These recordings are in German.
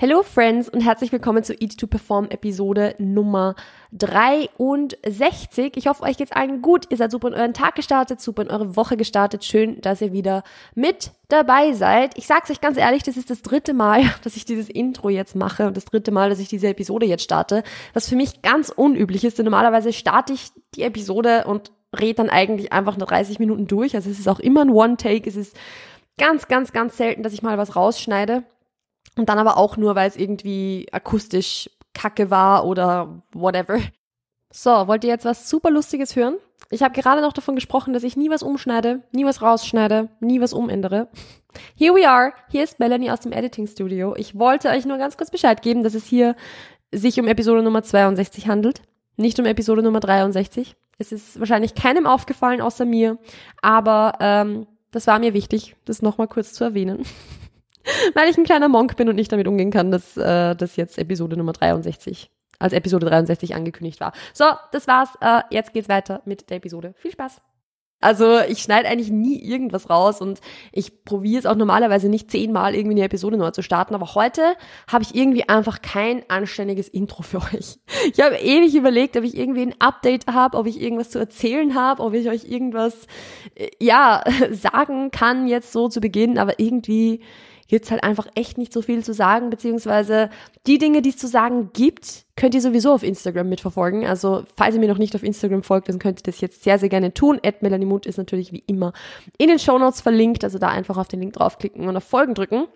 Hello Friends und herzlich willkommen zu Eat to Perform Episode Nummer 63. Ich hoffe, euch geht's allen gut. Ihr seid super in euren Tag gestartet, super in eure Woche gestartet. Schön, dass ihr wieder mit dabei seid. Ich sag's euch ganz ehrlich, das ist das dritte Mal, dass ich dieses Intro jetzt mache und das dritte Mal, dass ich diese Episode jetzt starte, was für mich ganz unüblich ist, denn normalerweise starte ich die Episode und rede dann eigentlich einfach nur 30 Minuten durch. Also es ist auch immer ein One-Take. Es ist ganz, ganz, ganz selten, dass ich mal was rausschneide. Und dann aber auch nur, weil es irgendwie akustisch kacke war oder whatever. So, wollt ihr jetzt was super Lustiges hören? Ich habe gerade noch davon gesprochen, dass ich nie was umschneide, nie was rausschneide, nie was umändere. Here we are. Hier ist Melanie aus dem Editing Studio. Ich wollte euch nur ganz kurz Bescheid geben, dass es hier sich um Episode Nummer 62 handelt, nicht um Episode Nummer 63. Es ist wahrscheinlich keinem aufgefallen außer mir, aber ähm, das war mir wichtig, das nochmal kurz zu erwähnen. weil ich ein kleiner Monk bin und nicht damit umgehen kann, dass äh, das jetzt Episode Nummer 63 als Episode 63 angekündigt war. So, das war's. Äh, jetzt geht's weiter mit der Episode. Viel Spaß. Also ich schneide eigentlich nie irgendwas raus und ich probiere es auch normalerweise nicht zehnmal irgendwie eine Episode neu zu starten, aber heute habe ich irgendwie einfach kein anständiges Intro für euch. Ich habe ewig überlegt, ob ich irgendwie ein Update habe, ob ich irgendwas zu erzählen habe, ob ich euch irgendwas äh, ja sagen kann jetzt so zu Beginn, aber irgendwie gibt's halt einfach echt nicht so viel zu sagen, beziehungsweise die Dinge, die es zu sagen gibt, könnt ihr sowieso auf Instagram mitverfolgen. Also falls ihr mir noch nicht auf Instagram folgt, dann könnt ihr das jetzt sehr, sehr gerne tun. Ed Melanie Mut ist natürlich wie immer in den Show Notes verlinkt, also da einfach auf den Link draufklicken und auf Folgen drücken,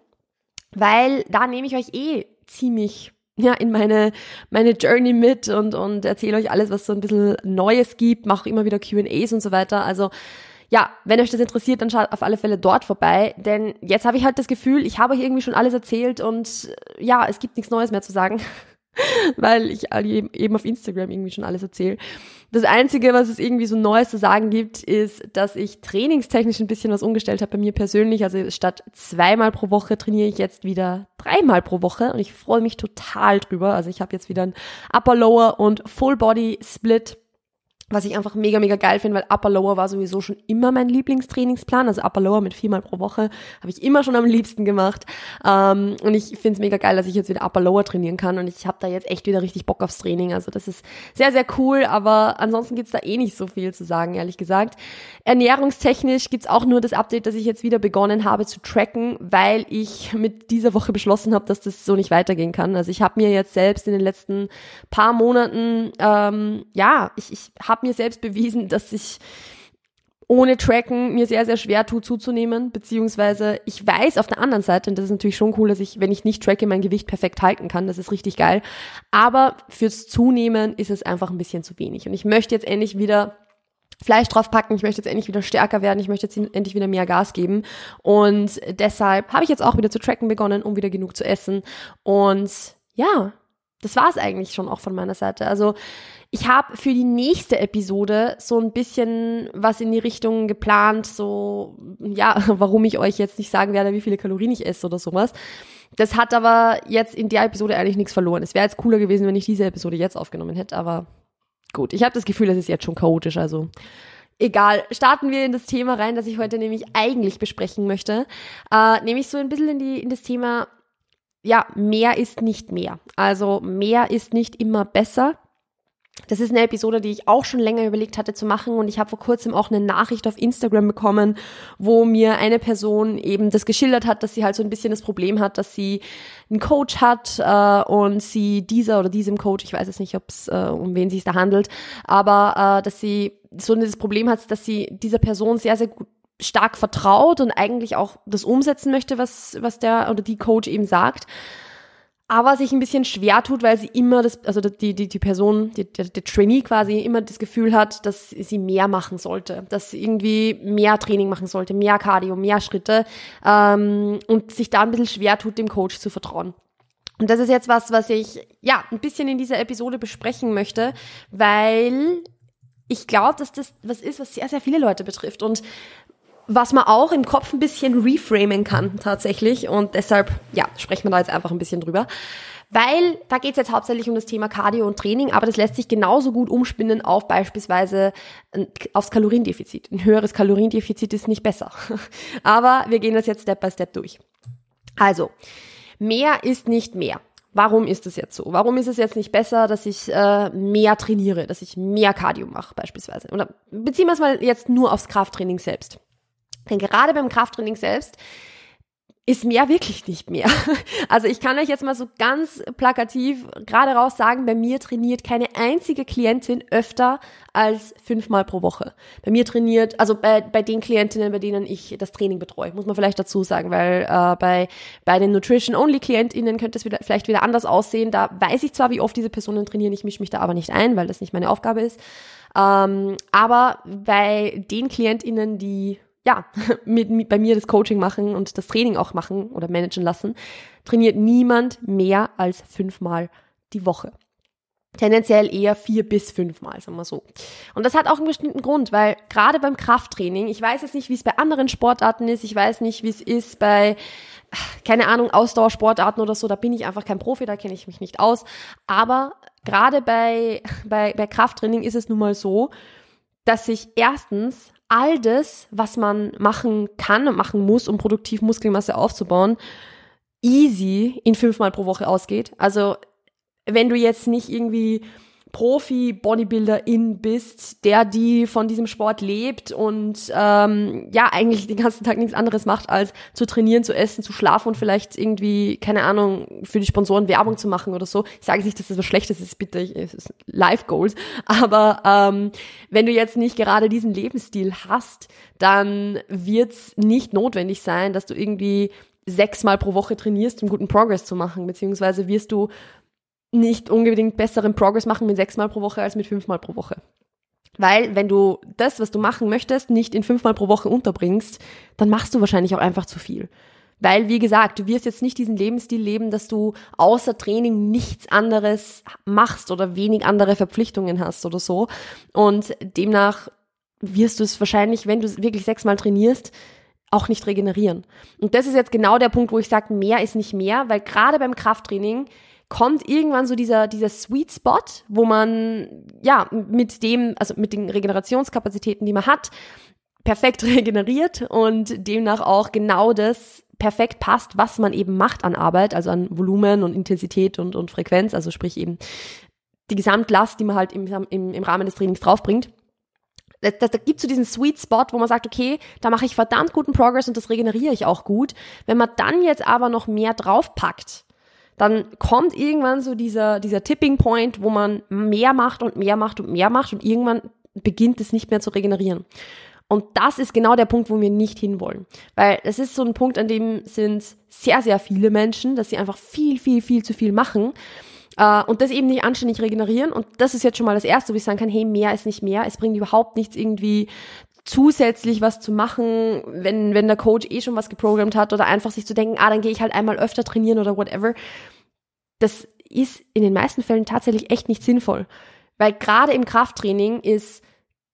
weil da nehme ich euch eh ziemlich ja, in meine, meine Journey mit und, und erzähle euch alles, was so ein bisschen Neues gibt, mache immer wieder Q&As und so weiter. Also ja, wenn euch das interessiert, dann schaut auf alle Fälle dort vorbei, denn jetzt habe ich halt das Gefühl, ich habe euch irgendwie schon alles erzählt und äh, ja, es gibt nichts Neues mehr zu sagen, weil ich eben auf Instagram irgendwie schon alles erzähle. Das Einzige, was es irgendwie so Neues zu sagen gibt, ist, dass ich trainingstechnisch ein bisschen was umgestellt habe bei mir persönlich. Also statt zweimal pro Woche trainiere ich jetzt wieder dreimal pro Woche und ich freue mich total drüber. Also ich habe jetzt wieder ein Upper Lower und Full Body Split was ich einfach mega, mega geil finde, weil Upper Lower war sowieso schon immer mein Lieblingstrainingsplan. Also Upper Lower mit viermal pro Woche habe ich immer schon am liebsten gemacht. Ähm, und ich finde es mega geil, dass ich jetzt wieder Upper Lower trainieren kann. Und ich habe da jetzt echt wieder richtig Bock aufs Training. Also das ist sehr, sehr cool. Aber ansonsten gibt's da eh nicht so viel zu sagen, ehrlich gesagt. Ernährungstechnisch gibt's auch nur das Update, dass ich jetzt wieder begonnen habe zu tracken, weil ich mit dieser Woche beschlossen habe, dass das so nicht weitergehen kann. Also ich habe mir jetzt selbst in den letzten paar Monaten, ähm, ja, ich, ich habe mir selbst bewiesen, dass ich ohne Tracken mir sehr, sehr schwer tut zuzunehmen, beziehungsweise ich weiß auf der anderen Seite, und das ist natürlich schon cool, dass ich, wenn ich nicht tracke, mein Gewicht perfekt halten kann, das ist richtig geil, aber fürs Zunehmen ist es einfach ein bisschen zu wenig. Und ich möchte jetzt endlich wieder Fleisch draufpacken, ich möchte jetzt endlich wieder stärker werden, ich möchte jetzt endlich wieder mehr Gas geben. Und deshalb habe ich jetzt auch wieder zu tracken begonnen, um wieder genug zu essen. Und ja, das war es eigentlich schon auch von meiner Seite. Also ich habe für die nächste Episode so ein bisschen was in die Richtung geplant, so, ja, warum ich euch jetzt nicht sagen werde, wie viele Kalorien ich esse oder sowas. Das hat aber jetzt in der Episode eigentlich nichts verloren. Es wäre jetzt cooler gewesen, wenn ich diese Episode jetzt aufgenommen hätte, aber gut. Ich habe das Gefühl, es ist jetzt schon chaotisch, also egal. Starten wir in das Thema rein, das ich heute nämlich eigentlich besprechen möchte. Äh, nämlich so ein bisschen in, die, in das Thema, ja, mehr ist nicht mehr. Also mehr ist nicht immer besser. Das ist eine Episode, die ich auch schon länger überlegt hatte zu machen und ich habe vor kurzem auch eine Nachricht auf Instagram bekommen, wo mir eine Person eben das geschildert hat, dass sie halt so ein bisschen das Problem hat, dass sie einen Coach hat äh, und sie dieser oder diesem Coach, ich weiß jetzt nicht, ob es äh, um wen sich da handelt, aber äh, dass sie so das Problem hat, dass sie dieser Person sehr sehr gut stark vertraut und eigentlich auch das umsetzen möchte, was was der oder die Coach eben sagt aber sich ein bisschen schwer tut, weil sie immer das, also die, die, die Person, die, der, der Trainee quasi immer das Gefühl hat, dass sie mehr machen sollte, dass sie irgendwie mehr Training machen sollte, mehr Cardio, mehr Schritte ähm, und sich da ein bisschen schwer tut, dem Coach zu vertrauen. Und das ist jetzt was, was ich ja ein bisschen in dieser Episode besprechen möchte, weil ich glaube, dass das was ist, was sehr, sehr viele Leute betrifft. Und was man auch im Kopf ein bisschen reframen kann tatsächlich. Und deshalb, ja, sprechen wir da jetzt einfach ein bisschen drüber. Weil da geht es jetzt hauptsächlich um das Thema Cardio und Training, aber das lässt sich genauso gut umspinnen auf beispielsweise aufs Kaloriendefizit. Ein höheres Kaloriendefizit ist nicht besser. aber wir gehen das jetzt Step by Step durch. Also, mehr ist nicht mehr. Warum ist es jetzt so? Warum ist es jetzt nicht besser, dass ich äh, mehr trainiere, dass ich mehr Cardio mache beispielsweise? Oder beziehen wir es mal jetzt nur aufs Krafttraining selbst. Denn gerade beim Krafttraining selbst ist mehr wirklich nicht mehr. Also ich kann euch jetzt mal so ganz plakativ gerade raus sagen, bei mir trainiert keine einzige Klientin öfter als fünfmal pro Woche. Bei mir trainiert, also bei, bei den Klientinnen, bei denen ich das Training betreue, muss man vielleicht dazu sagen, weil äh, bei, bei den Nutrition-Only-KlientInnen könnte es wieder, vielleicht wieder anders aussehen. Da weiß ich zwar, wie oft diese Personen trainieren, ich mische mich da aber nicht ein, weil das nicht meine Aufgabe ist. Ähm, aber bei den KlientInnen, die ja, mit, mit, bei mir das Coaching machen und das Training auch machen oder managen lassen, trainiert niemand mehr als fünfmal die Woche. Tendenziell eher vier bis fünfmal, sagen wir so. Und das hat auch einen bestimmten Grund, weil gerade beim Krafttraining, ich weiß jetzt nicht, wie es bei anderen Sportarten ist, ich weiß nicht, wie es ist bei, keine Ahnung, Ausdauersportarten oder so, da bin ich einfach kein Profi, da kenne ich mich nicht aus. Aber gerade bei, bei, bei Krafttraining ist es nun mal so, dass sich erstens all das, was man machen kann und machen muss, um produktiv Muskelmasse aufzubauen, easy in fünfmal pro Woche ausgeht. Also wenn du jetzt nicht irgendwie Profi-Bodybuilderin bist, der die von diesem Sport lebt und ähm, ja eigentlich den ganzen Tag nichts anderes macht, als zu trainieren, zu essen, zu schlafen und vielleicht irgendwie, keine Ahnung, für die Sponsoren Werbung zu machen oder so. Ich sage nicht, dass das was Schlechtes ist, bitte, es ist Life Goals. Aber ähm, wenn du jetzt nicht gerade diesen Lebensstil hast, dann wird's nicht notwendig sein, dass du irgendwie sechsmal pro Woche trainierst, um guten Progress zu machen, beziehungsweise wirst du nicht unbedingt besseren Progress machen mit sechsmal pro Woche als mit fünfmal pro Woche. Weil wenn du das, was du machen möchtest, nicht in fünfmal pro Woche unterbringst, dann machst du wahrscheinlich auch einfach zu viel. Weil, wie gesagt, du wirst jetzt nicht diesen Lebensstil leben, dass du außer Training nichts anderes machst oder wenig andere Verpflichtungen hast oder so. Und demnach wirst du es wahrscheinlich, wenn du wirklich sechsmal trainierst, auch nicht regenerieren. Und das ist jetzt genau der Punkt, wo ich sage, mehr ist nicht mehr, weil gerade beim Krafttraining kommt irgendwann so dieser, dieser Sweet Spot, wo man, ja, mit dem, also mit den Regenerationskapazitäten, die man hat, perfekt regeneriert und demnach auch genau das perfekt passt, was man eben macht an Arbeit, also an Volumen und Intensität und, und Frequenz, also sprich eben die Gesamtlast, die man halt im, im, im Rahmen des Trainings draufbringt. Da, da, da gibt so diesen Sweet Spot, wo man sagt, okay, da mache ich verdammt guten Progress und das regeneriere ich auch gut. Wenn man dann jetzt aber noch mehr draufpackt, dann kommt irgendwann so dieser, dieser Tipping Point, wo man mehr macht und mehr macht und mehr macht und irgendwann beginnt es nicht mehr zu regenerieren. Und das ist genau der Punkt, wo wir nicht hinwollen. Weil es ist so ein Punkt, an dem sind sehr, sehr viele Menschen, dass sie einfach viel, viel, viel zu viel machen äh, und das eben nicht anständig regenerieren. Und das ist jetzt schon mal das Erste, wo ich sagen kann, hey, mehr ist nicht mehr. Es bringt überhaupt nichts irgendwie zusätzlich was zu machen, wenn, wenn der Coach eh schon was geprogrammt hat oder einfach sich zu denken, ah, dann gehe ich halt einmal öfter trainieren oder whatever. Das ist in den meisten Fällen tatsächlich echt nicht sinnvoll. Weil gerade im Krafttraining ist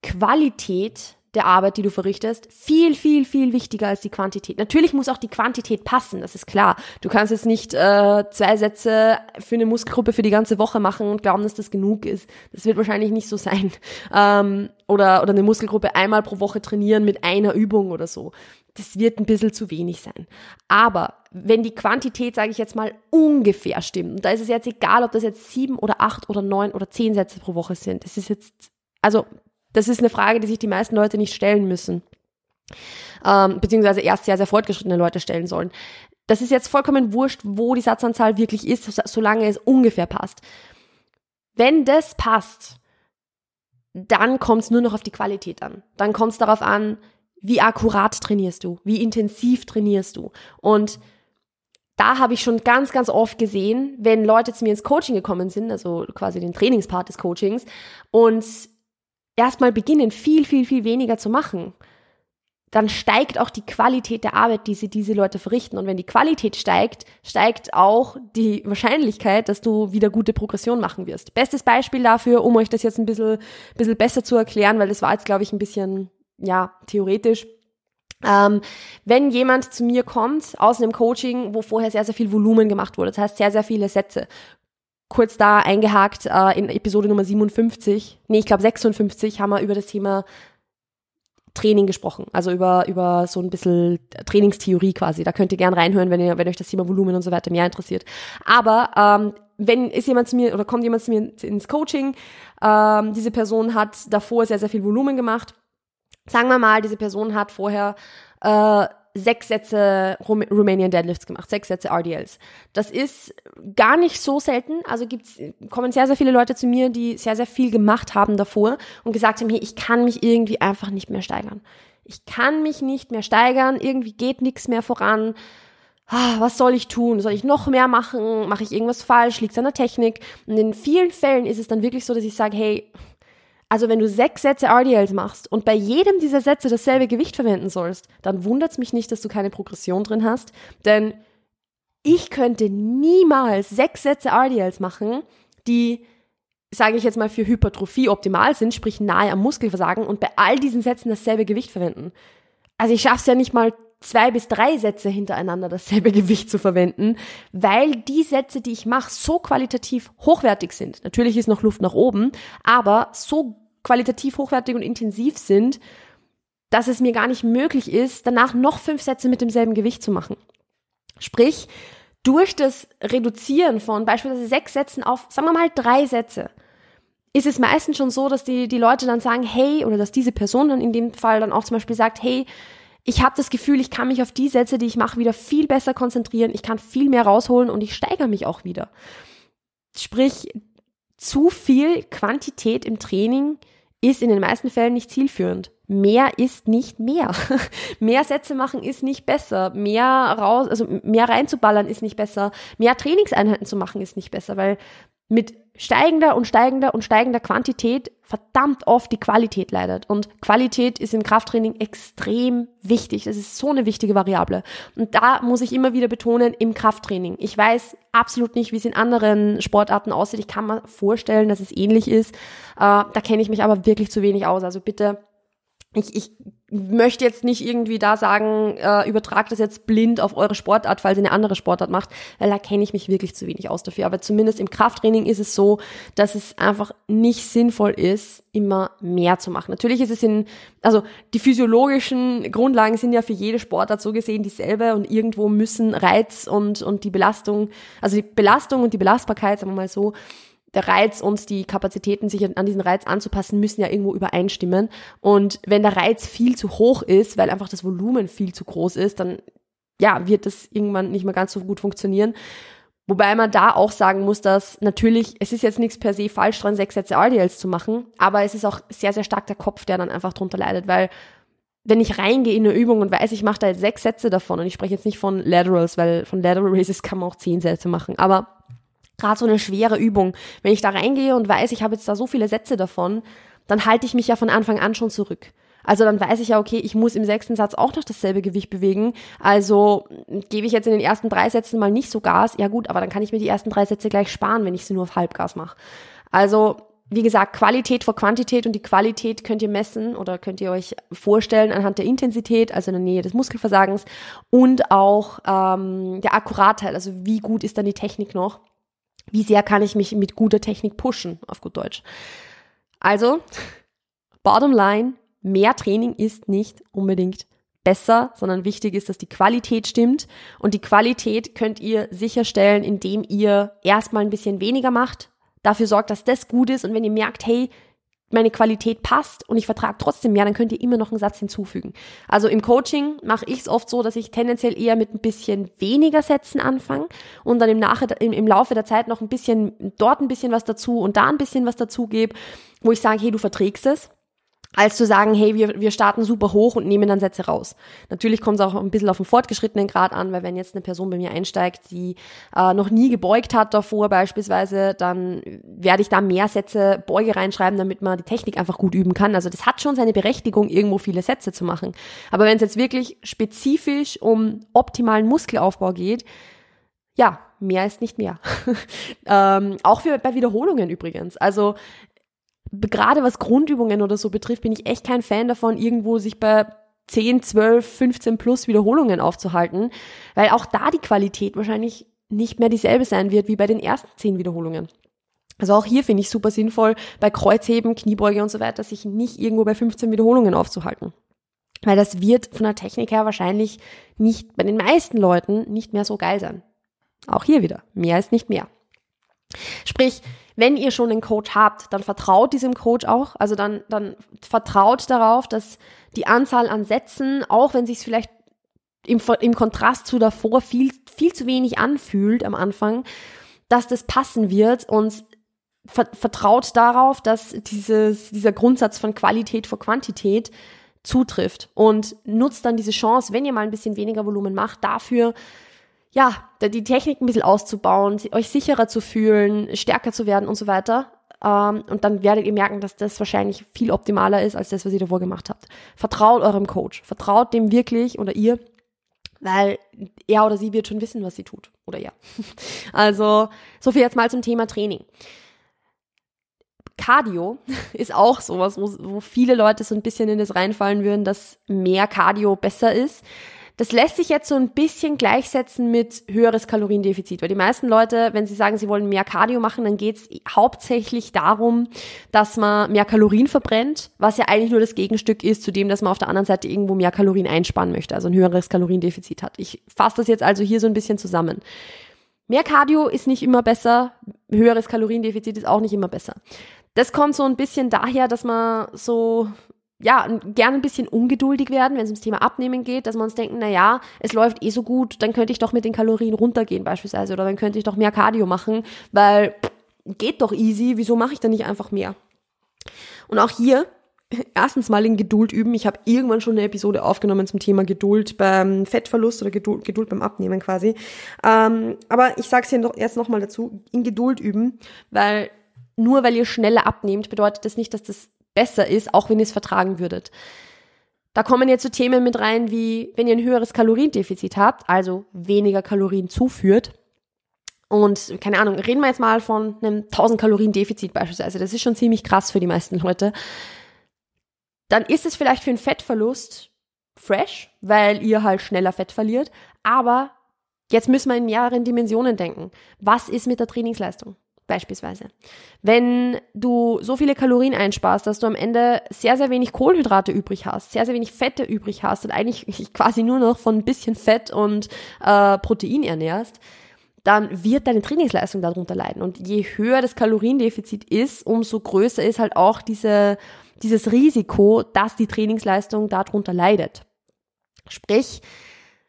Qualität der Arbeit, die du verrichtest, viel, viel, viel wichtiger als die Quantität. Natürlich muss auch die Quantität passen, das ist klar. Du kannst jetzt nicht äh, zwei Sätze für eine Muskelgruppe für die ganze Woche machen und glauben, dass das genug ist. Das wird wahrscheinlich nicht so sein. Ähm, oder, oder eine Muskelgruppe einmal pro Woche trainieren mit einer Übung oder so. Das wird ein bisschen zu wenig sein. Aber wenn die Quantität, sage ich jetzt mal, ungefähr stimmt, da ist es jetzt egal, ob das jetzt sieben oder acht oder neun oder zehn Sätze pro Woche sind. Das ist jetzt, also das ist eine Frage, die sich die meisten Leute nicht stellen müssen. Ähm, beziehungsweise erst sehr, sehr fortgeschrittene Leute stellen sollen. Das ist jetzt vollkommen wurscht, wo die Satzanzahl wirklich ist, solange es ungefähr passt. Wenn das passt, dann kommt es nur noch auf die Qualität an. Dann kommt es darauf an, wie akkurat trainierst du, wie intensiv trainierst du. Und da habe ich schon ganz, ganz oft gesehen, wenn Leute zu mir ins Coaching gekommen sind, also quasi den Trainingspart des Coachings, und erstmal beginnen, viel, viel, viel weniger zu machen, dann steigt auch die Qualität der Arbeit, die sie diese Leute verrichten. Und wenn die Qualität steigt, steigt auch die Wahrscheinlichkeit, dass du wieder gute Progression machen wirst. Bestes Beispiel dafür, um euch das jetzt ein bisschen, bisschen besser zu erklären, weil das war jetzt, glaube ich, ein bisschen, ja, theoretisch. Ähm, wenn jemand zu mir kommt aus einem Coaching, wo vorher sehr, sehr viel Volumen gemacht wurde, das heißt sehr, sehr viele Sätze, kurz da eingehakt äh, in Episode Nummer 57, nee, ich glaube 56, haben wir über das Thema Training gesprochen, also über, über so ein bisschen Trainingstheorie quasi. Da könnt ihr gern reinhören, wenn ihr, wenn euch das Thema Volumen und so weiter mehr interessiert. Aber ähm, wenn ist jemand zu mir oder kommt jemand zu mir ins Coaching, ähm, diese Person hat davor sehr, sehr viel Volumen gemacht. Sagen wir mal, diese Person hat vorher äh, sechs Sätze Rum Romanian Deadlifts gemacht, sechs Sätze RDLs. Das ist gar nicht so selten. Also gibt's, kommen sehr, sehr viele Leute zu mir, die sehr, sehr viel gemacht haben davor und gesagt haben, hey, ich kann mich irgendwie einfach nicht mehr steigern. Ich kann mich nicht mehr steigern, irgendwie geht nichts mehr voran. Ah, was soll ich tun? Soll ich noch mehr machen? Mache ich irgendwas falsch? Liegt es an der Technik? Und in vielen Fällen ist es dann wirklich so, dass ich sage, hey, also wenn du sechs Sätze RDLs machst und bei jedem dieser Sätze dasselbe Gewicht verwenden sollst, dann wundert es mich nicht, dass du keine Progression drin hast, denn ich könnte niemals sechs Sätze RDLs machen, die, sage ich jetzt mal, für Hypertrophie optimal sind, sprich nahe am Muskelversagen und bei all diesen Sätzen dasselbe Gewicht verwenden. Also ich schaffe es ja nicht mal zwei bis drei Sätze hintereinander dasselbe Gewicht zu verwenden, weil die Sätze, die ich mache, so qualitativ hochwertig sind. Natürlich ist noch Luft nach oben, aber so qualitativ hochwertig und intensiv sind, dass es mir gar nicht möglich ist, danach noch fünf Sätze mit demselben Gewicht zu machen. Sprich, durch das Reduzieren von beispielsweise sechs Sätzen auf, sagen wir mal, drei Sätze, ist es meistens schon so, dass die, die Leute dann sagen, hey, oder dass diese Person dann in dem Fall dann auch zum Beispiel sagt, hey, ich habe das Gefühl, ich kann mich auf die Sätze, die ich mache, wieder viel besser konzentrieren, ich kann viel mehr rausholen und ich steigere mich auch wieder. Sprich, zu viel Quantität im Training ist in den meisten Fällen nicht zielführend. Mehr ist nicht mehr. mehr Sätze machen ist nicht besser. Mehr raus, also mehr reinzuballern ist nicht besser. Mehr Trainingseinheiten zu machen ist nicht besser, weil mit steigender und steigender und steigender Quantität verdammt oft die Qualität leidet. Und Qualität ist im Krafttraining extrem wichtig. Das ist so eine wichtige Variable. Und da muss ich immer wieder betonen, im Krafttraining. Ich weiß absolut nicht, wie es in anderen Sportarten aussieht. Ich kann mir vorstellen, dass es ähnlich ist. Äh, da kenne ich mich aber wirklich zu wenig aus. Also bitte ich, ich möchte jetzt nicht irgendwie da sagen, äh, übertragt das jetzt blind auf eure Sportart, falls ihr eine andere Sportart macht, weil da kenne ich mich wirklich zu wenig aus dafür. Aber zumindest im Krafttraining ist es so, dass es einfach nicht sinnvoll ist, immer mehr zu machen. Natürlich ist es in, also die physiologischen Grundlagen sind ja für jede Sportart so gesehen dieselbe und irgendwo müssen Reiz und, und die Belastung, also die Belastung und die Belastbarkeit, sagen wir mal so, der Reiz und die Kapazitäten, sich an diesen Reiz anzupassen, müssen ja irgendwo übereinstimmen. Und wenn der Reiz viel zu hoch ist, weil einfach das Volumen viel zu groß ist, dann ja, wird das irgendwann nicht mehr ganz so gut funktionieren. Wobei man da auch sagen muss, dass natürlich, es ist jetzt nichts per se falsch dran, sechs Sätze RDLs zu machen, aber es ist auch sehr, sehr stark der Kopf, der dann einfach drunter leidet, weil wenn ich reingehe in eine Übung und weiß, ich mache da jetzt sechs Sätze davon und ich spreche jetzt nicht von Laterals, weil von Lateral Raises kann man auch zehn Sätze machen, aber gerade so eine schwere Übung. Wenn ich da reingehe und weiß, ich habe jetzt da so viele Sätze davon, dann halte ich mich ja von Anfang an schon zurück. Also dann weiß ich ja, okay, ich muss im sechsten Satz auch noch dasselbe Gewicht bewegen. Also gebe ich jetzt in den ersten drei Sätzen mal nicht so Gas. Ja gut, aber dann kann ich mir die ersten drei Sätze gleich sparen, wenn ich sie nur auf Halbgas mache. Also wie gesagt, Qualität vor Quantität und die Qualität könnt ihr messen oder könnt ihr euch vorstellen anhand der Intensität, also in der Nähe des Muskelversagens und auch ähm, der Akkuratheit, also wie gut ist dann die Technik noch wie sehr kann ich mich mit guter Technik pushen, auf gut Deutsch. Also, bottom line, mehr Training ist nicht unbedingt besser, sondern wichtig ist, dass die Qualität stimmt. Und die Qualität könnt ihr sicherstellen, indem ihr erstmal ein bisschen weniger macht, dafür sorgt, dass das gut ist. Und wenn ihr merkt, hey, meine Qualität passt und ich vertrage trotzdem mehr, dann könnt ihr immer noch einen Satz hinzufügen. Also im Coaching mache ich es oft so, dass ich tendenziell eher mit ein bisschen weniger Sätzen anfange und dann im, Nach im, im Laufe der Zeit noch ein bisschen dort ein bisschen was dazu und da ein bisschen was dazu gebe, wo ich sage, hey, du verträgst es als zu sagen, hey, wir, wir starten super hoch und nehmen dann Sätze raus. Natürlich kommt es auch ein bisschen auf den fortgeschrittenen Grad an, weil wenn jetzt eine Person bei mir einsteigt, die äh, noch nie gebeugt hat davor beispielsweise, dann werde ich da mehr Sätze Beuge reinschreiben, damit man die Technik einfach gut üben kann. Also das hat schon seine Berechtigung, irgendwo viele Sätze zu machen. Aber wenn es jetzt wirklich spezifisch um optimalen Muskelaufbau geht, ja, mehr ist nicht mehr. ähm, auch für, bei Wiederholungen übrigens. Also gerade was Grundübungen oder so betrifft, bin ich echt kein Fan davon, irgendwo sich bei 10, 12, 15 plus Wiederholungen aufzuhalten, weil auch da die Qualität wahrscheinlich nicht mehr dieselbe sein wird wie bei den ersten 10 Wiederholungen. Also auch hier finde ich super sinnvoll, bei Kreuzheben, Kniebeuge und so weiter, sich nicht irgendwo bei 15 Wiederholungen aufzuhalten. Weil das wird von der Technik her wahrscheinlich nicht, bei den meisten Leuten nicht mehr so geil sein. Auch hier wieder. Mehr ist nicht mehr. Sprich, wenn ihr schon einen Coach habt, dann vertraut diesem Coach auch. Also dann, dann vertraut darauf, dass die Anzahl an Sätzen, auch wenn sich vielleicht im, im Kontrast zu davor viel, viel zu wenig anfühlt am Anfang, dass das passen wird und vertraut darauf, dass dieses, dieser Grundsatz von Qualität vor Quantität zutrifft und nutzt dann diese Chance, wenn ihr mal ein bisschen weniger Volumen macht, dafür, ja, die Technik ein bisschen auszubauen, euch sicherer zu fühlen, stärker zu werden und so weiter. Ähm, und dann werdet ihr merken, dass das wahrscheinlich viel optimaler ist als das, was ihr davor gemacht habt. Vertraut eurem Coach. Vertraut dem wirklich oder ihr, weil er oder sie wird schon wissen, was sie tut. Oder ja. Also, so viel jetzt mal zum Thema Training. Cardio ist auch sowas, wo, wo viele Leute so ein bisschen in das reinfallen würden, dass mehr Cardio besser ist. Das lässt sich jetzt so ein bisschen gleichsetzen mit höheres Kaloriendefizit, weil die meisten Leute, wenn sie sagen, sie wollen mehr Cardio machen, dann geht es hauptsächlich darum, dass man mehr Kalorien verbrennt, was ja eigentlich nur das Gegenstück ist zu dem, dass man auf der anderen Seite irgendwo mehr Kalorien einsparen möchte, also ein höheres Kaloriendefizit hat. Ich fasse das jetzt also hier so ein bisschen zusammen. Mehr Cardio ist nicht immer besser, höheres Kaloriendefizit ist auch nicht immer besser. Das kommt so ein bisschen daher, dass man so ja, gerne ein bisschen ungeduldig werden, wenn es ums Thema Abnehmen geht, dass wir uns denken, na ja, es läuft eh so gut, dann könnte ich doch mit den Kalorien runtergehen beispielsweise oder dann könnte ich doch mehr Cardio machen, weil geht doch easy, wieso mache ich dann nicht einfach mehr? Und auch hier erstens mal in Geduld üben. Ich habe irgendwann schon eine Episode aufgenommen zum Thema Geduld beim Fettverlust oder Geduld, Geduld beim Abnehmen quasi. Ähm, aber ich sage es hier noch, erst nochmal dazu, in Geduld üben, weil nur weil ihr schneller abnehmt, bedeutet das nicht, dass das besser ist, auch wenn ihr es vertragen würdet. Da kommen jetzt so Themen mit rein, wie wenn ihr ein höheres Kaloriendefizit habt, also weniger Kalorien zuführt. Und keine Ahnung, reden wir jetzt mal von einem 1000 Kalorien Defizit beispielsweise. Das ist schon ziemlich krass für die meisten Leute. Dann ist es vielleicht für einen Fettverlust fresh, weil ihr halt schneller Fett verliert. Aber jetzt müssen wir in mehreren Dimensionen denken. Was ist mit der Trainingsleistung? Beispielsweise. Wenn du so viele Kalorien einsparst, dass du am Ende sehr, sehr wenig Kohlenhydrate übrig hast, sehr, sehr wenig Fette übrig hast und eigentlich quasi nur noch von ein bisschen Fett und äh, Protein ernährst, dann wird deine Trainingsleistung darunter leiden. Und je höher das Kaloriendefizit ist, umso größer ist halt auch diese, dieses Risiko, dass die Trainingsleistung darunter leidet. Sprich,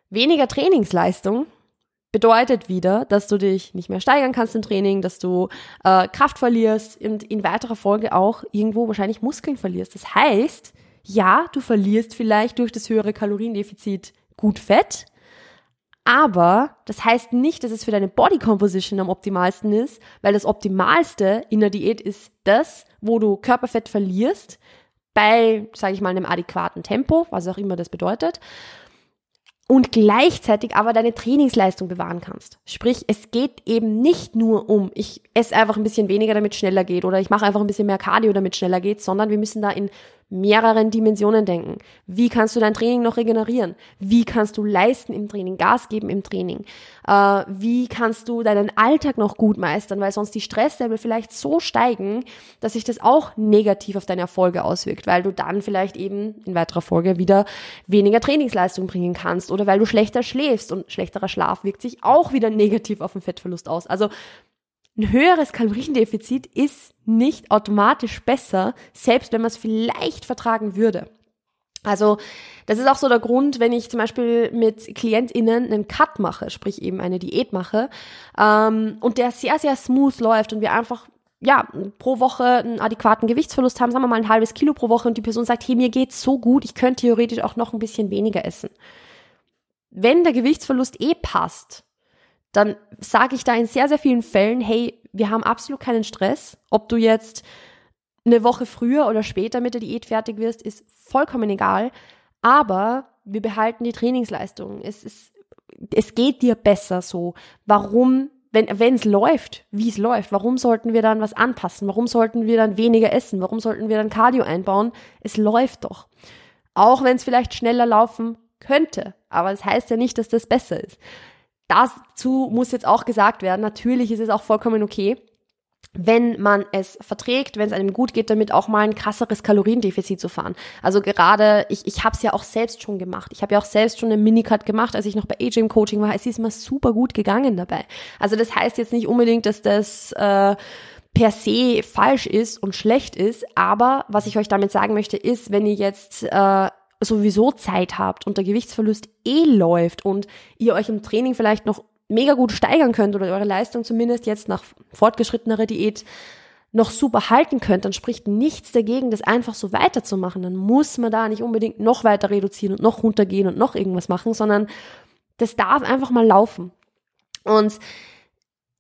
weniger Trainingsleistung bedeutet wieder, dass du dich nicht mehr steigern kannst im Training, dass du äh, Kraft verlierst und in weiterer Folge auch irgendwo wahrscheinlich Muskeln verlierst. Das heißt, ja, du verlierst vielleicht durch das höhere Kaloriendefizit gut Fett, aber das heißt nicht, dass es für deine Body Composition am optimalsten ist, weil das Optimalste in der Diät ist das, wo du Körperfett verlierst bei, sage ich mal, einem adäquaten Tempo, was auch immer das bedeutet und gleichzeitig aber deine Trainingsleistung bewahren kannst. Sprich, es geht eben nicht nur um, ich esse einfach ein bisschen weniger, damit schneller geht oder ich mache einfach ein bisschen mehr Cardio, damit schneller geht, sondern wir müssen da in mehreren Dimensionen denken. Wie kannst du dein Training noch regenerieren? Wie kannst du leisten im Training, Gas geben im Training? Äh, wie kannst du deinen Alltag noch gut meistern, weil sonst die Stresslevel vielleicht so steigen, dass sich das auch negativ auf deine Erfolge auswirkt, weil du dann vielleicht eben in weiterer Folge wieder weniger Trainingsleistung bringen kannst oder weil du schlechter schläfst und schlechterer Schlaf wirkt sich auch wieder negativ auf den Fettverlust aus. Also ein höheres Kaloriendefizit ist nicht automatisch besser, selbst wenn man es vielleicht vertragen würde. Also das ist auch so der Grund, wenn ich zum Beispiel mit KlientInnen einen Cut mache, sprich eben eine Diät mache, ähm, und der sehr, sehr smooth läuft und wir einfach ja, pro Woche einen adäquaten Gewichtsverlust haben, sagen wir mal ein halbes Kilo pro Woche und die Person sagt, hey, mir geht's so gut, ich könnte theoretisch auch noch ein bisschen weniger essen. Wenn der Gewichtsverlust eh passt, dann sage ich da in sehr, sehr vielen Fällen, hey, wir haben absolut keinen Stress. Ob du jetzt eine Woche früher oder später mit der Diät fertig wirst, ist vollkommen egal. Aber wir behalten die Trainingsleistung. Es, ist, es geht dir besser so. Warum, wenn es läuft, wie es läuft, warum sollten wir dann was anpassen? Warum sollten wir dann weniger essen? Warum sollten wir dann Cardio einbauen? Es läuft doch. Auch wenn es vielleicht schneller laufen könnte. Aber es das heißt ja nicht, dass das besser ist. Dazu muss jetzt auch gesagt werden, natürlich ist es auch vollkommen okay, wenn man es verträgt, wenn es einem gut geht, damit auch mal ein krasseres Kaloriendefizit zu fahren. Also gerade, ich, ich habe es ja auch selbst schon gemacht. Ich habe ja auch selbst schon eine Minicut gemacht, als ich noch bei AJ im Coaching war. Es ist mir super gut gegangen dabei. Also das heißt jetzt nicht unbedingt, dass das äh, per se falsch ist und schlecht ist, aber was ich euch damit sagen möchte, ist, wenn ihr jetzt äh, sowieso Zeit habt und der Gewichtsverlust eh läuft und ihr euch im Training vielleicht noch mega gut steigern könnt oder eure Leistung zumindest jetzt nach fortgeschrittener Diät noch super halten könnt, dann spricht nichts dagegen, das einfach so weiterzumachen. Dann muss man da nicht unbedingt noch weiter reduzieren und noch runtergehen und noch irgendwas machen, sondern das darf einfach mal laufen. Und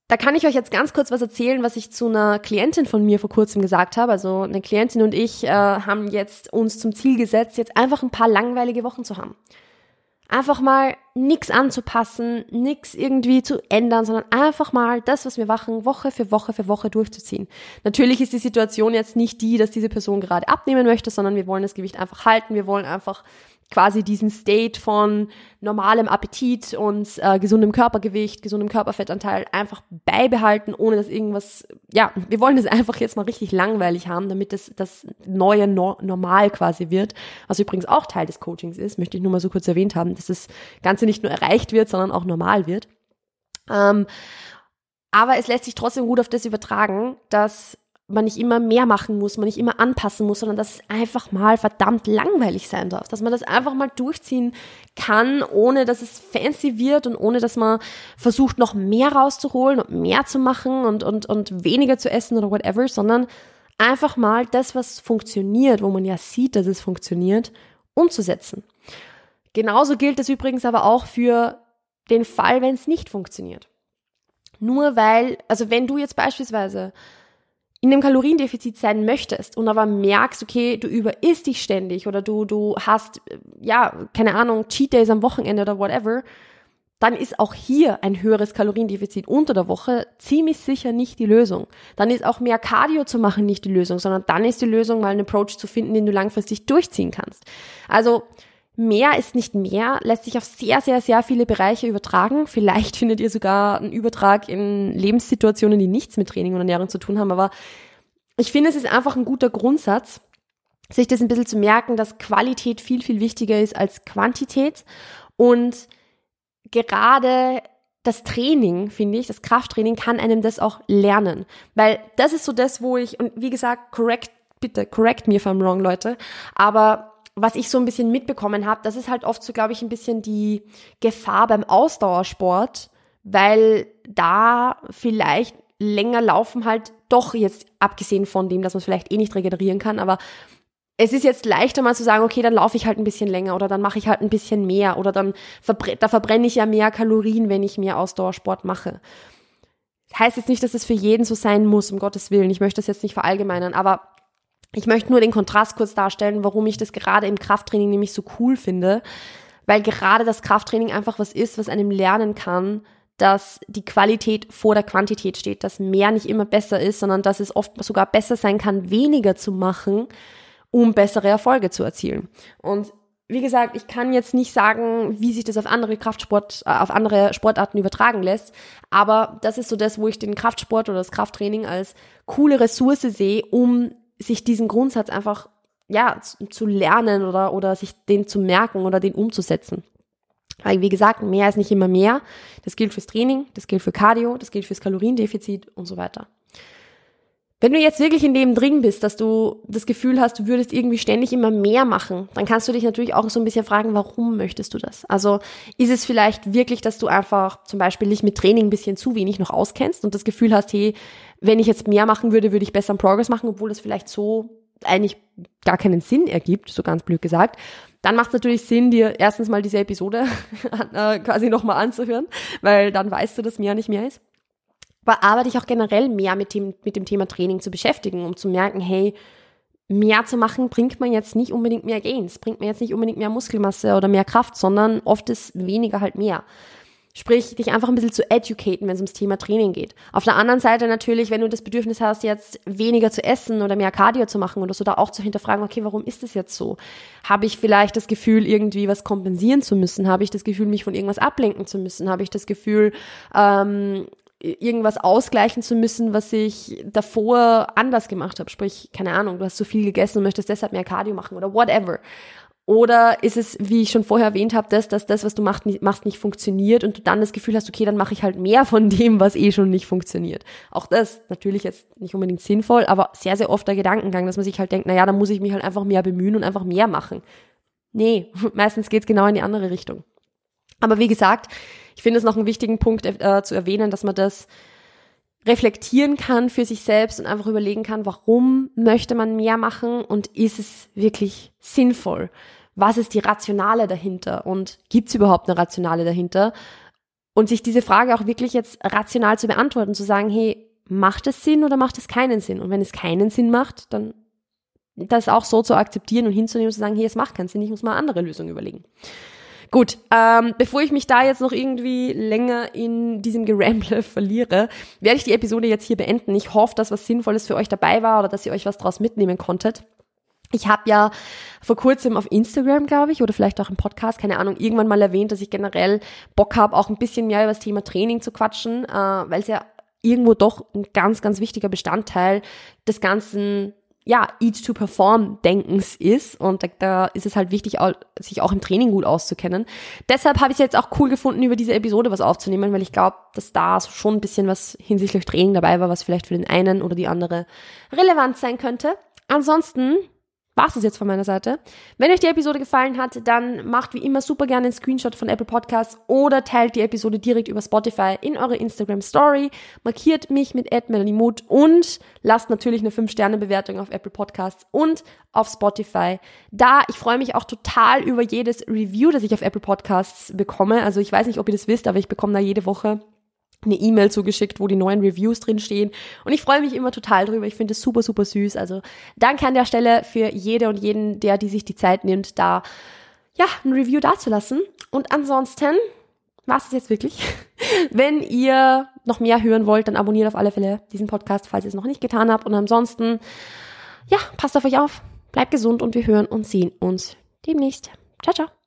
da kann ich euch jetzt ganz kurz was erzählen, was ich zu einer Klientin von mir vor kurzem gesagt habe. Also eine Klientin und ich äh, haben jetzt uns zum Ziel gesetzt, jetzt einfach ein paar langweilige Wochen zu haben. Einfach mal nichts anzupassen, nichts irgendwie zu ändern, sondern einfach mal das, was wir machen, Woche für Woche für Woche durchzuziehen. Natürlich ist die Situation jetzt nicht die, dass diese Person gerade abnehmen möchte, sondern wir wollen das Gewicht einfach halten. Wir wollen einfach quasi diesen State von normalem Appetit und äh, gesundem Körpergewicht, gesundem Körperfettanteil einfach beibehalten, ohne dass irgendwas, ja, wir wollen das einfach jetzt mal richtig langweilig haben, damit das das neue no Normal quasi wird, was übrigens auch Teil des Coachings ist, möchte ich nur mal so kurz erwähnt haben, dass das Ganze nicht nur erreicht wird, sondern auch normal wird. Ähm, aber es lässt sich trotzdem gut auf das übertragen, dass man nicht immer mehr machen muss, man nicht immer anpassen muss, sondern dass es einfach mal verdammt langweilig sein darf, dass man das einfach mal durchziehen kann, ohne dass es fancy wird und ohne dass man versucht, noch mehr rauszuholen und mehr zu machen und, und, und weniger zu essen oder whatever, sondern einfach mal das, was funktioniert, wo man ja sieht, dass es funktioniert, umzusetzen. Genauso gilt es übrigens aber auch für den Fall, wenn es nicht funktioniert. Nur weil, also wenn du jetzt beispielsweise in dem Kaloriendefizit sein möchtest und aber merkst, okay, du überisst dich ständig oder du, du hast, ja, keine Ahnung, Cheat Days am Wochenende oder whatever, dann ist auch hier ein höheres Kaloriendefizit unter der Woche ziemlich sicher nicht die Lösung. Dann ist auch mehr Cardio zu machen nicht die Lösung, sondern dann ist die Lösung, mal einen Approach zu finden, den du langfristig durchziehen kannst. Also, Mehr ist nicht mehr, lässt sich auf sehr, sehr, sehr viele Bereiche übertragen. Vielleicht findet ihr sogar einen Übertrag in Lebenssituationen, die nichts mit Training und Ernährung zu tun haben. Aber ich finde, es ist einfach ein guter Grundsatz, sich das ein bisschen zu merken, dass Qualität viel, viel wichtiger ist als Quantität. Und gerade das Training, finde ich, das Krafttraining kann einem das auch lernen. Weil das ist so das, wo ich, und wie gesagt, correct, bitte, correct me if I'm wrong, Leute, aber was ich so ein bisschen mitbekommen habe, das ist halt oft so, glaube ich, ein bisschen die Gefahr beim Ausdauersport, weil da vielleicht länger laufen halt doch jetzt, abgesehen von dem, dass man es vielleicht eh nicht regenerieren kann, aber es ist jetzt leichter mal zu sagen, okay, dann laufe ich halt ein bisschen länger oder dann mache ich halt ein bisschen mehr oder dann verbre da verbrenne ich ja mehr Kalorien, wenn ich mehr Ausdauersport mache. Das heißt jetzt nicht, dass es für jeden so sein muss, um Gottes Willen. Ich möchte das jetzt nicht verallgemeinern, aber ich möchte nur den Kontrast kurz darstellen, warum ich das gerade im Krafttraining nämlich so cool finde, weil gerade das Krafttraining einfach was ist, was einem lernen kann, dass die Qualität vor der Quantität steht, dass mehr nicht immer besser ist, sondern dass es oft sogar besser sein kann, weniger zu machen, um bessere Erfolge zu erzielen. Und wie gesagt, ich kann jetzt nicht sagen, wie sich das auf andere Kraftsport, äh, auf andere Sportarten übertragen lässt, aber das ist so das, wo ich den Kraftsport oder das Krafttraining als coole Ressource sehe, um sich diesen Grundsatz einfach ja zu lernen oder oder sich den zu merken oder den umzusetzen. Weil wie gesagt, mehr ist nicht immer mehr. Das gilt fürs Training, das gilt für Cardio, das gilt fürs Kaloriendefizit und so weiter. Wenn du jetzt wirklich in dem drin bist, dass du das Gefühl hast, du würdest irgendwie ständig immer mehr machen, dann kannst du dich natürlich auch so ein bisschen fragen, warum möchtest du das? Also ist es vielleicht wirklich, dass du einfach zum Beispiel dich mit Training ein bisschen zu wenig noch auskennst und das Gefühl hast, hey, wenn ich jetzt mehr machen würde, würde ich besser Progress machen, obwohl das vielleicht so eigentlich gar keinen Sinn ergibt, so ganz blöd gesagt, dann macht es natürlich Sinn, dir erstens mal diese Episode äh, quasi nochmal anzuhören, weil dann weißt du, dass mehr nicht mehr ist aber dich auch generell mehr mit dem, mit dem Thema Training zu beschäftigen, um zu merken, hey, mehr zu machen bringt man jetzt nicht unbedingt mehr Gains, bringt mir jetzt nicht unbedingt mehr Muskelmasse oder mehr Kraft, sondern oft ist weniger halt mehr. Sprich, dich einfach ein bisschen zu educaten, wenn es ums Thema Training geht. Auf der anderen Seite natürlich, wenn du das Bedürfnis hast, jetzt weniger zu essen oder mehr Cardio zu machen oder so, da auch zu hinterfragen, okay, warum ist das jetzt so? Habe ich vielleicht das Gefühl, irgendwie was kompensieren zu müssen? Habe ich das Gefühl, mich von irgendwas ablenken zu müssen? Habe ich das Gefühl, ähm, irgendwas ausgleichen zu müssen, was ich davor anders gemacht habe. Sprich, keine Ahnung, du hast zu viel gegessen und möchtest deshalb mehr Cardio machen oder whatever. Oder ist es, wie ich schon vorher erwähnt habe, das, dass das, was du machst, nicht, machst, nicht funktioniert und du dann das Gefühl hast, okay, dann mache ich halt mehr von dem, was eh schon nicht funktioniert. Auch das natürlich jetzt nicht unbedingt sinnvoll, aber sehr, sehr oft der Gedankengang, dass man sich halt denkt, naja, dann muss ich mich halt einfach mehr bemühen und einfach mehr machen. Nee, meistens geht's genau in die andere Richtung. Aber wie gesagt, ich finde es noch einen wichtigen Punkt äh, zu erwähnen, dass man das reflektieren kann für sich selbst und einfach überlegen kann, warum möchte man mehr machen und ist es wirklich sinnvoll? Was ist die Rationale dahinter und gibt es überhaupt eine Rationale dahinter? Und sich diese Frage auch wirklich jetzt rational zu beantworten, zu sagen, hey, macht es Sinn oder macht es keinen Sinn? Und wenn es keinen Sinn macht, dann das auch so zu akzeptieren und hinzunehmen und zu sagen, hey, es macht keinen Sinn, ich muss mal andere Lösungen überlegen. Gut, ähm, bevor ich mich da jetzt noch irgendwie länger in diesem Geramble verliere, werde ich die Episode jetzt hier beenden. Ich hoffe, dass was Sinnvolles für euch dabei war oder dass ihr euch was draus mitnehmen konntet. Ich habe ja vor kurzem auf Instagram, glaube ich, oder vielleicht auch im Podcast, keine Ahnung, irgendwann mal erwähnt, dass ich generell Bock habe, auch ein bisschen mehr über das Thema Training zu quatschen, äh, weil es ja irgendwo doch ein ganz, ganz wichtiger Bestandteil des ganzen ja, Eat to Perform Denkens ist und da, da ist es halt wichtig, sich auch im Training gut auszukennen. Deshalb habe ich es jetzt auch cool gefunden, über diese Episode was aufzunehmen, weil ich glaube, dass da schon ein bisschen was hinsichtlich Training dabei war, was vielleicht für den einen oder die andere relevant sein könnte. Ansonsten war es jetzt von meiner Seite. Wenn euch die Episode gefallen hat, dann macht wie immer super gerne einen Screenshot von Apple Podcasts oder teilt die Episode direkt über Spotify in eure Instagram Story, markiert mich mit Mut und lasst natürlich eine 5-Sterne-Bewertung auf Apple Podcasts und auf Spotify. Da, ich freue mich auch total über jedes Review, das ich auf Apple Podcasts bekomme. Also ich weiß nicht, ob ihr das wisst, aber ich bekomme da jede Woche eine E-Mail zugeschickt, wo die neuen Reviews drin stehen. Und ich freue mich immer total drüber. Ich finde es super, super süß. Also danke an der Stelle für jede und jeden, der die sich die Zeit nimmt, da ja ein Review dazulassen. Und ansonsten war es jetzt wirklich. Wenn ihr noch mehr hören wollt, dann abonniert auf alle Fälle diesen Podcast, falls ihr es noch nicht getan habt. Und ansonsten, ja, passt auf euch auf, bleibt gesund und wir hören und sehen uns demnächst. Ciao, ciao.